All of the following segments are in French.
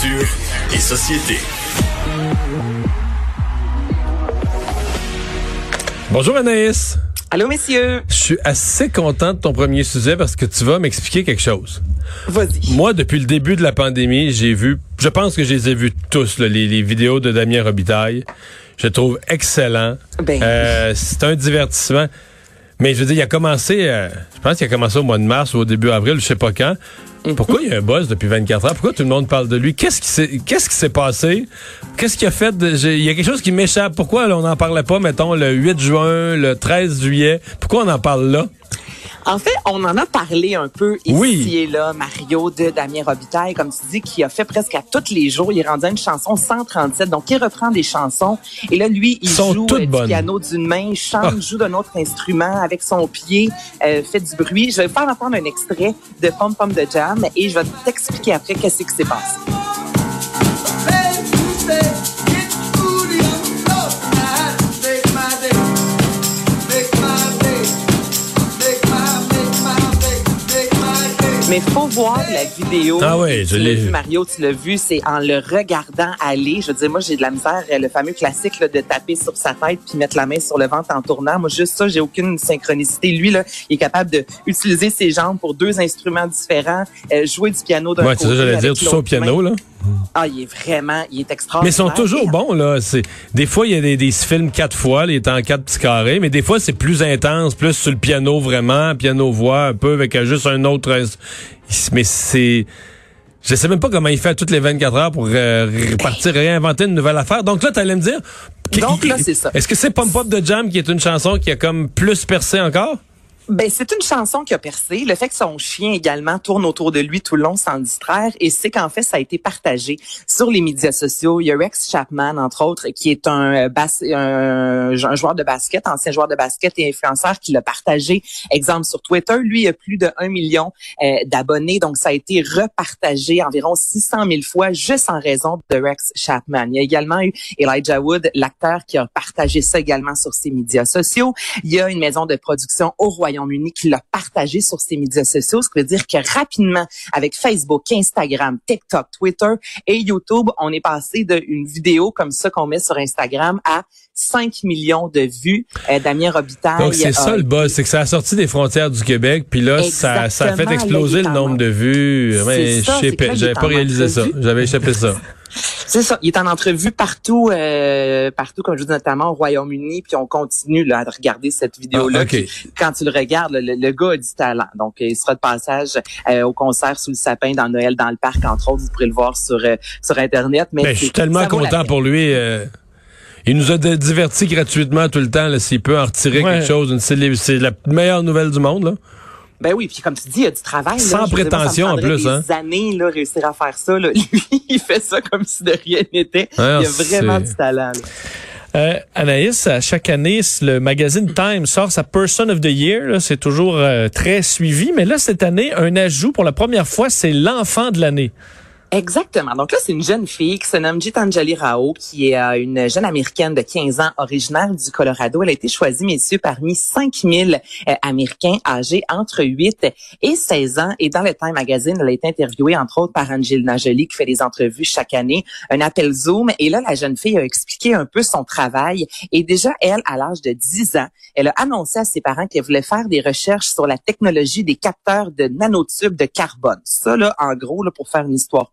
Culture et société. Bonjour Anaïs. Allô, messieurs. Je suis assez content de ton premier sujet parce que tu vas m'expliquer quelque chose. Vas-y. Moi, depuis le début de la pandémie, j'ai vu, je pense que je les ai vus tous, là, les, les vidéos de Damien Robitaille. Je le trouve excellent. Ben Euh, c'est un divertissement. Mais je veux dire, il a commencé, euh, je pense qu'il a commencé au mois de mars ou au début avril, je sais pas quand. Mhm. Pourquoi il y a un buzz depuis 24 heures? Pourquoi tout le monde parle de lui? Qu'est-ce qui s'est, passé? Qu'est-ce qu'il a fait? de- Il y a quelque chose qui m'échappe. Pourquoi on n'en parlait pas, mettons, le 8 juin, le 13 juillet? Pourquoi on en parle là? En fait, on en a parlé un peu ici Oui. et là, Mario de Damien Robitaille, comme tu dis, qui a fait presque à tous les jours. Il à une chanson 137, donc il reprend des chansons. Et là, lui, il Sont joue euh, du piano d'une main, chante, Ah. joue d'un autre instrument avec son pied, euh, fait du bruit. Je vais faire entendre un extrait de Pom Pom de Jam et je vais t'expliquer après qu'est-ce qui s'est passé. Mais faut voir la vidéo. Ah ouais, je l'ai vu. Mario, tu l'as vu, c'est en le regardant aller. Je veux dire, moi, j'ai de la misère, euh, le fameux classique là, de taper sur sa tête puis mettre la main sur le ventre en tournant. Moi, juste ça, j'ai aucune synchronicité. Lui, là, il est capable de utiliser ses jambes pour deux instruments différents, euh, jouer du piano d'un Ouais, côté. c'est ça, j'allais dire, tout ça au piano, main. là. Ah, il est vraiment, il est Mais extraordinaire. ils sont toujours bons, là. C'est, des fois, il y a des, des films quatre fois, là, il est en quatre petits carrés, mais des fois, c'est plus intense, plus sur le piano, vraiment, piano-voix, un peu, avec juste un autre... Mais c'est... Je sais même pas comment il fait toutes les 24 heures pour euh, repartir, réinventer une nouvelle affaire. Donc là, tu allais me dire... Donc là, c'est ça. Est-ce que c'est Pump Up de Jam qui est une chanson qui a comme plus percé encore? Ben, c'est une chanson qui a percé. Le fait que son chien également tourne autour de lui tout le long sans le distraire. Et c'est qu'en fait, ça a été partagé sur les médias sociaux. Il y a Rex Chapman, entre autres, qui est un, euh, bas- un, un joueur de basket, ancien joueur de basket et influenceur, qui l'a partagé, exemple, sur Twitter. Lui, il a plus de 1 million euh, d'abonnés. Donc, ça a été repartagé environ 600 000 fois juste en raison de Rex Chapman. Il y a également eu Elijah Wood, l'acteur, qui a partagé ça également sur ses médias sociaux. Il y a une maison de production au Royaume-Uni qui l'a partagé sur ses médias sociaux, ce qui veut dire que rapidement, avec Facebook, Instagram, TikTok, Twitter et YouTube, on est passé d'une vidéo comme ça qu'on met sur Instagram à 5 millions de vues. Euh, Damien Robitaille. Donc, c'est ça le buzz, c'est que ça a sorti des frontières du Québec, puis là, ça, ça a fait exploser le nombre de vues. Ouais, J'avais pas réalisé ça. J'avais échappé ça. C'est ça. Il est en entrevue partout, euh, partout, comme je dis, notamment au Royaume-Uni, puis on continue là, à regarder cette vidéo-là. Ah, Quand tu le regardes, le, le gars a du talent. Donc, il sera de passage euh, au concert sous le sapin dans Noël dans le parc, entre autres. Vous pourrez le voir sur euh, sur Internet. Mais Ben, je suis tellement content pour lui. euh, il nous a divertis gratuitement tout le temps. S'il peut en retirer Ouais. quelque chose, c'est la meilleure nouvelle du monde. Là. Ben oui, puis comme tu dis, il y a du travail. Sans dire, moi, prétention, en plus, Des hein. années là réussir à faire ça. Là. Lui, il fait ça comme si de rien n'était. Il a vraiment du talent. là. Euh, Anaïs, à chaque année, le magazine Time sort sa Person of the Year. C'est toujours euh, très suivi. Mais là, cette année, un ajout pour la première fois, c'est l'enfant de l'année. Exactement. Donc là, c'est une jeune fille qui se nomme Gitanjali Rao, qui est euh, une jeune américaine de 15 ans, originaire du Colorado. Elle a été choisie, messieurs, parmi 5000 euh, Américains âgés entre 8 et 16 ans. Et dans le Time Magazine, elle a été interviewée, entre autres, par Angelina Jolie, qui fait des entrevues chaque année, un appel Zoom. Et là, la jeune fille a expliqué un peu son travail. Et déjà, elle, à l'âge de 10 ans, elle a annoncé à ses parents qu'elle voulait faire des recherches sur la technologie des capteurs de nanotubes de carbone. Ça, là, en gros, là, pour faire une histoire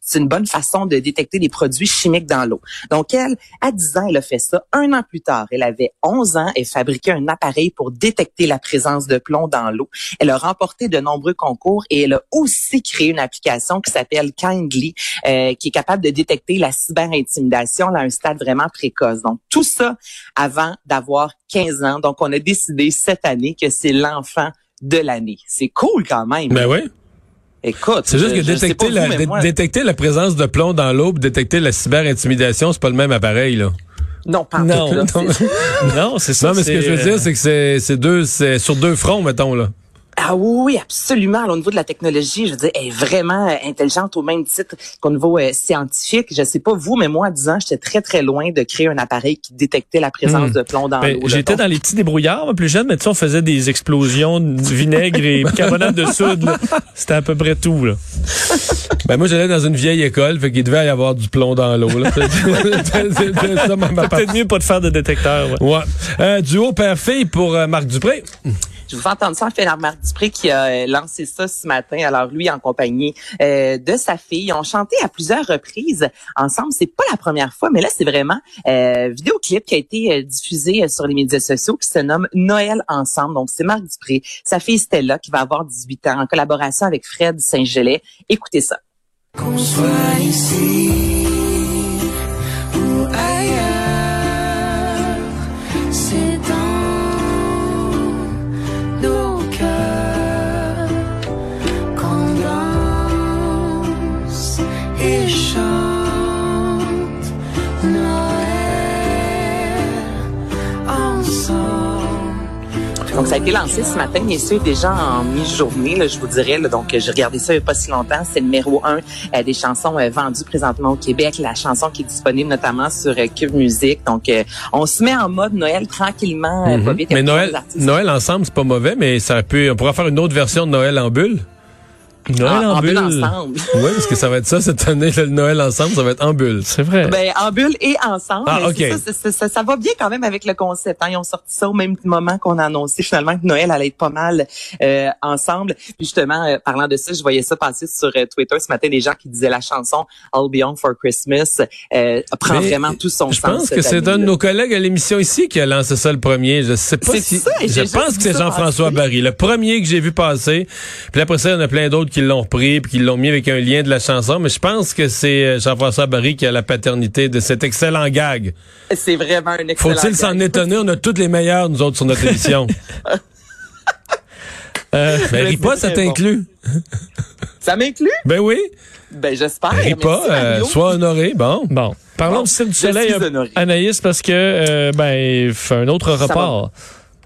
c'est une bonne façon de détecter des produits chimiques dans l'eau. Donc, elle, à 10 ans, elle a fait ça. Un an plus tard, elle avait 11 ans et fabriquait un appareil pour détecter la présence de plomb dans l'eau. Elle a remporté de nombreux concours et elle a aussi créé une application qui s'appelle Kindly, euh, qui est capable de détecter la cyberintimidation à un stade vraiment précoce. Donc, tout ça avant d'avoir 15 ans. Donc, on a décidé cette année que c'est l'enfant de l'année. C'est cool quand même. Ben oui. Écoute, C'est juste que détecter la, vous, moi- détecter la présence de plomb dans l'eau, détecter la cyber-intimidation, c'est pas le même appareil, là. Non, pas Non, tout, là, non. c'est- ça. Non, mais ce que je veux c'est, dire, euh, c'est que c'est, c'est deux, c'est sur deux fronts, mettons, là. Ah oui, oui, absolument. Là, au niveau de la technologie, je veux dire, elle est vraiment euh, intelligente au même titre qu'au niveau euh, scientifique. Je sais pas vous, mais moi, à 10 ans, j'étais très, très loin de créer un appareil qui détectait la présence Hmm. de plomb dans Ben, l'eau. J'étais dans les petits débrouillards, moi, plus jeune, mais tu sais, on faisait des explosions de vinaigre et bicarbonate de soude. là. C'était à peu près tout. Là. Ben, moi, j'allais dans une vieille école, fait qu'il devait y avoir du plomb dans l'eau, Peut-être mieux pas de faire de détecteur. ouais. Ouais. Euh, duo père-fille pour euh, Marc Dupré. Je vous fais entendre ça, fait Marc Dupré qui a euh, lancé ça ce matin. Alors lui, en compagnie euh, de sa fille, ils ont chanté à plusieurs reprises ensemble. C'est pas la première fois, mais là, c'est vraiment euh, vidéoclip qui a été euh, diffusé euh, sur les médias sociaux qui se nomme Noël ensemble. Donc c'est Marc Dupré, sa fille Stella qui va avoir 18 ans en collaboration avec Fred Saint-Gelais. Écoutez ça. Donc, ça a été lancé ce matin, et c'est déjà en mi-journée, là, je vous dirais. là. donc, j'ai regardé ça il n'y a pas si longtemps. C'est le numéro un euh, des chansons euh, vendues présentement au Québec. La chanson qui est disponible notamment sur euh, Cube Music. Donc, euh, on se met en mode Noël tranquillement, pas vite. Mhm. Mais Noël. Noël ensemble, c'est pas mauvais, mais ça peut, on pourra faire une autre version de Noël en bulle? Noël en, en, en bulle bulle. ensemble. Oui, parce que ça va être ça cette année, le Noël ensemble, ça va être en bulle. C'est vrai. Ben, en bulle et ensemble. Ah, Mais ok. c'est Ça, c'est- ça, ça va bien quand même avec le concept. Hein. Ils ont sorti ça au même moment qu'on a annoncé finalement que Noël allait être pas mal euh, ensemble. Puis justement, euh, parlant de ça, je voyais ça passer sur euh, Twitter ce matin, des gens qui disaient la chanson I'll Be On for Christmas euh, prend Mais vraiment tout son Je sens. pense que c'est un de nos collègues à l'émission ici qui a lancé ça le premier. Je sais pas C'est si. ça, je pense que c'est Jean-François. Barry, le premier que j'ai vu passer. Puis après ça, il y en a plein d'autres qui l'ont repris puis qui l'ont mis avec un lien de la chanson. Mais je pense que c'est euh, Jean-François Barry qui a la paternité de cet excellent gag. C'est vraiment un excellent. Faut-il s'en étonner? On a toutes les meilleures, nous autres, sur notre émission. Euh, Ben, ris pas, ça bon. t'inclut. Ça m'inclut? Ben oui. Ben j'espère. Ris pas, euh, sois honoré. Bon. bon, parlons Bon, du Cirque du Soleil, euh. Anaïs, parce que euh, ben, il fait un autre Ça report.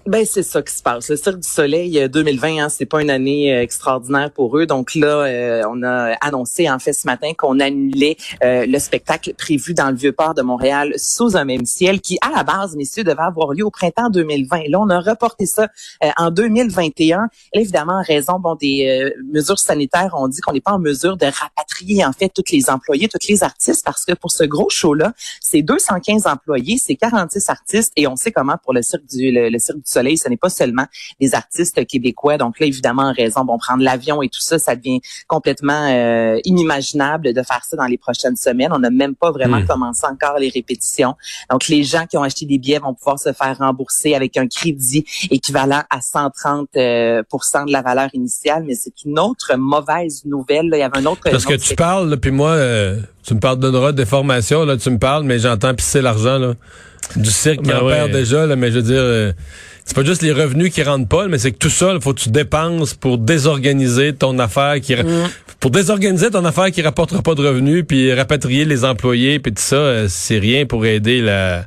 Ben c'est ça qui se passe. Le Cirque du Soleil euh, 2020, hein, c'est pas une année euh, extraordinaire pour eux. Donc là, euh, on a annoncé en fait ce matin qu'on annulait euh, le spectacle prévu dans le Vieux-Port de Montréal sous un même ciel, qui à la base, messieurs, devait avoir lieu au printemps 2020. Là, on a reporté ça euh, en 2021. Là, évidemment, en raison bon des euh, mesures sanitaires, on dit qu'on n'est pas en mesure de rapatrier en fait tous les employés, tous les artistes, parce que pour ce gros show-là, c'est 215 employés, c'est 46 artistes, et on sait comment pour le Cirque du le Cirque du Soleil, ce n'est pas seulement des artistes québécois. Donc là, évidemment, en raison, bon, prendre l'avion et tout ça, ça devient complètement euh, inimaginable de faire ça dans les prochaines semaines. On n'a même pas vraiment Mm. commencé encore les répétitions. Donc les gens qui ont acheté des billets vont pouvoir se faire rembourser avec un crédit équivalent à 130 euh, de la valeur initiale, mais c'est une autre mauvaise nouvelle. là. Il y avait un autre Parce que tu parles, là, puis moi, euh, tu me parles de des formations, là, tu me parles, mais j'entends pisser l'argent, là. Du cirque qui Ben en ouais. perd déjà, là, mais je veux dire, euh, c'est pas juste les revenus qui rentrent pas, là, mais c'est que tout ça, il faut que tu dépenses pour désorganiser ton affaire qui, pour désorganiser ton affaire qui rapportera pas de revenus, puis rapatrier les employés, puis tout ça, euh, c'est rien pour aider la,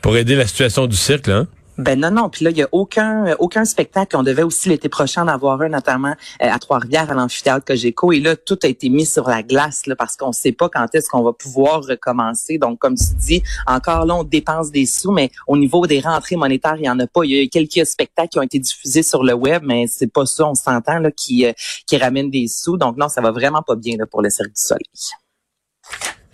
pour aider la situation du cirque, là. hein. Ben non, non. Puis là, il y a aucun euh, aucun spectacle. On devait aussi l'été prochain en avoir un, notamment euh, à Trois-Rivières, à l'amphithéâtre Cogeco. Et là, tout a été mis sur la glace là, parce qu'on sait pas quand est-ce qu'on va pouvoir recommencer. Donc, comme tu dis, encore là, on dépense des sous, mais au niveau des rentrées monétaires, il y en a pas. Il y a quelques spectacles qui ont été diffusés sur le web, mais c'est pas ça, on s'entend, là, qui, euh, qui ramène des sous. Donc non, ça va vraiment pas bien là, pour le Cirque du Soleil.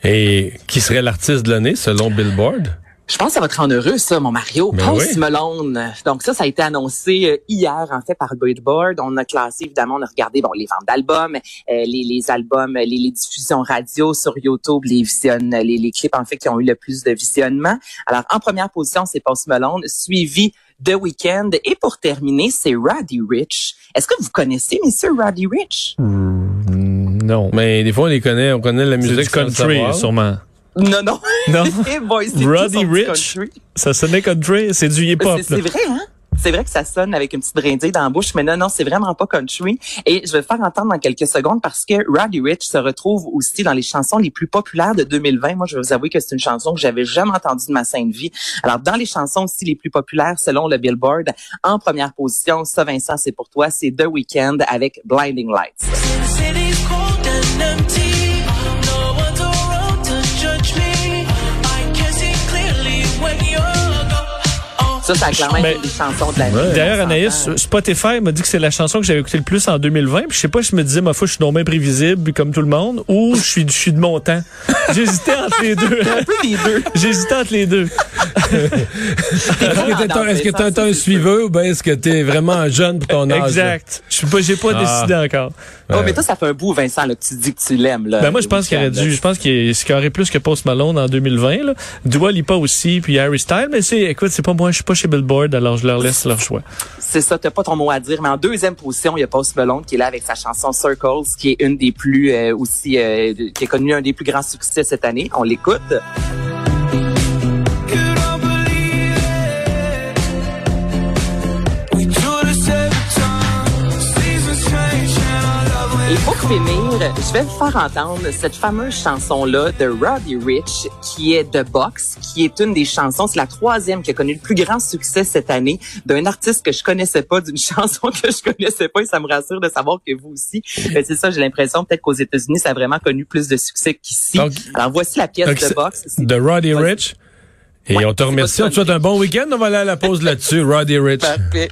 Et qui serait l'artiste de l'année, selon Billboard? Je pense que ça va te rendre heureux, ça, mon Mario. Ben Post oui. Malone. Donc ça, ça a été annoncé euh, hier, en fait, par Billboard. On a classé, évidemment, on a regardé bon les ventes d'albums, euh, les, les albums, les, les diffusions radio sur YouTube, les visionnes, les, les clips, en fait, qui ont eu le plus de visionnement. Alors, en première position, c'est Post Malone, suivi The Weeknd. Et pour terminer, c'est Roddy Rich. Est-ce que vous connaissez, messieurs, Roddy Rich? Mm, non. Mais des fois, on les connaît, on connaît la musique country, savoir. sûrement. Non, non. Non. Boy, Roddy Rich? country. Ça sonnait country, c'est du hip-hop. C'est vrai, hein? C'est vrai que ça sonne avec une petite brindille dans la bouche, mais non, non, c'est vraiment pas country. Et je vais le faire entendre dans quelques secondes parce que Roddy Rich se retrouve aussi dans les chansons les plus populaires de 2020. Moi, je vais vous avouer que c'est une chanson que j'avais jamais entendue de ma sainte vie. Alors, dans les chansons aussi les plus populaires, selon le Billboard, en première position, ça, Vincent, c'est pour toi, c'est The Weeknd avec Blinding Lights. Ça, ça a clairement Mais- été des chansons de la vie. D'ailleurs, Anaïs. Spotify m'a dit que c'est la chanson que j'avais écoutée le plus en 2020. Puis je sais pas, je me disais, ma foi, je suis non prévisible comme tout le monde, ou je suis, je suis de mon temps. J'hésitais entre les deux. un peu des deux. J'hésitais entre les deux. Est-ce que t'es un- un suiveux ou bien est-ce que t'es vraiment jeune pour ton âge? Exact. Je suis pas, j'ai pas Ah. décidé encore. Oh, mais toi, ça fait un bout, Vincent, là, que tu dis que tu l'aimes. là, Ben moi, je pense qu'il aurait dû, je pense qu'il scorerait plus que Post Malone en 2020. Là. Dua Lipa aussi, puis Harry Styles. Mais c'est, écoute, c'est pas moi, je suis pas alors je leur laisse leur choix. C'est ça, t'as pas ton mot à dire. Mais en deuxième position, il y a Post Malone qui est là avec sa chanson Circles, qui est une des plus euh, aussi, euh, qui a connu un des plus grands succès cette année. On l'écoute. Et pour finir, je vais vous faire entendre cette fameuse chanson-là de Roddy Rich, qui est The Box, qui est une des chansons, c'est la troisième qui a connu le plus grand succès cette année d'un artiste que je connaissais pas, d'une chanson que je connaissais pas, et ça me rassure de savoir que vous aussi. Euh, C'est ça, j'ai l'impression peut-être qu'aux États-Unis, ça a vraiment connu plus de succès qu'ici. Alors voici la pièce The Box. De Roddy Vas-y. Rich. Et Ouais, on te c'est remercie. pas On te souhaite un bon week-end. On va aller à la pause là-dessus. Roddy Rich. parfait.